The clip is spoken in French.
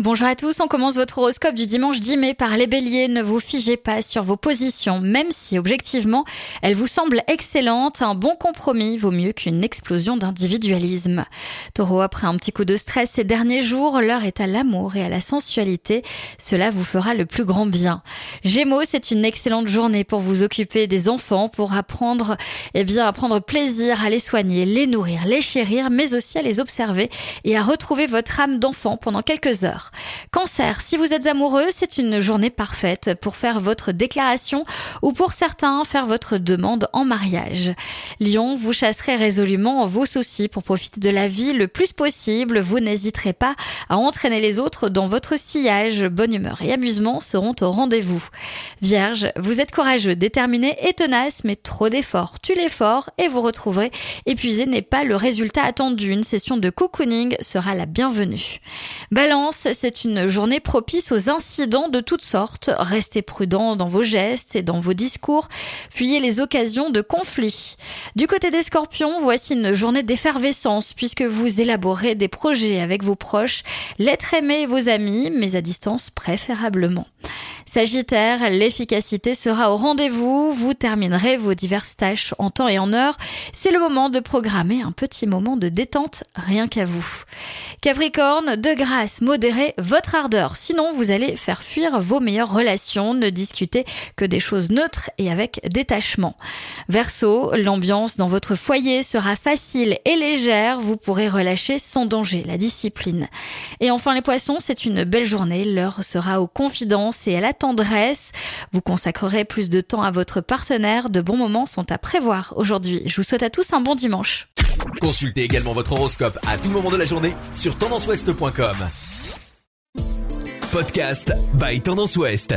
Bonjour à tous, on commence votre horoscope du dimanche 10 mai par les béliers. Ne vous figez pas sur vos positions, même si objectivement elles vous semblent excellentes. Un bon compromis vaut mieux qu'une explosion d'individualisme. Taureau, après un petit coup de stress ces derniers jours, l'heure est à l'amour et à la sensualité. Cela vous fera le plus grand bien. Gémeaux, c'est une excellente journée pour vous occuper des enfants, pour apprendre, eh bien, à plaisir à les soigner, les nourrir, les chérir, mais aussi à les observer et à retrouver votre âme d'enfant pendant quelques heures. Cancer, si vous êtes amoureux, c'est une journée parfaite pour faire votre déclaration ou pour certains faire votre demande en mariage. Lion, vous chasserez résolument vos soucis pour profiter de la vie le plus possible. Vous n'hésiterez pas à entraîner les autres dans votre sillage. Bonne humeur et amusement seront au rendez-vous. Vierge, vous êtes courageux, déterminé et tenace, mais trop d'efforts tue l'effort et vous retrouverez épuisé n'est pas le résultat attendu. Une session de cocooning sera la bienvenue. Balance, c'est une journée propice aux incidents de toutes sortes. Restez prudent dans vos gestes et dans vos discours. Fuyez les occasions de conflits. Du côté des scorpions, voici une journée d'effervescence puisque vous élaborez des projets avec vos proches, l'être aimé et vos amis, mais à distance préférablement. Sagittaire, l'efficacité sera au rendez-vous. Vous terminerez vos diverses tâches en temps et en heure. C'est le moment de programmer un petit moment de détente rien qu'à vous. Capricorne, de grâce, modérez votre ardeur. Sinon, vous allez faire fuir vos meilleures relations. Ne discutez que des choses neutres et avec détachement. Verseau, l'ambiance dans votre foyer sera facile et légère. Vous pourrez relâcher sans danger, la discipline. Et enfin, les poissons, c'est une belle journée. L'heure sera aux confidences et à la tendresse. Vous consacrerez plus de temps à votre partenaire. De bons moments sont à prévoir aujourd'hui. Je vous souhaite à tous un bon dimanche. Consultez également votre horoscope à tout moment de la journée sur tendanceouest.com. Podcast by Tendance Ouest.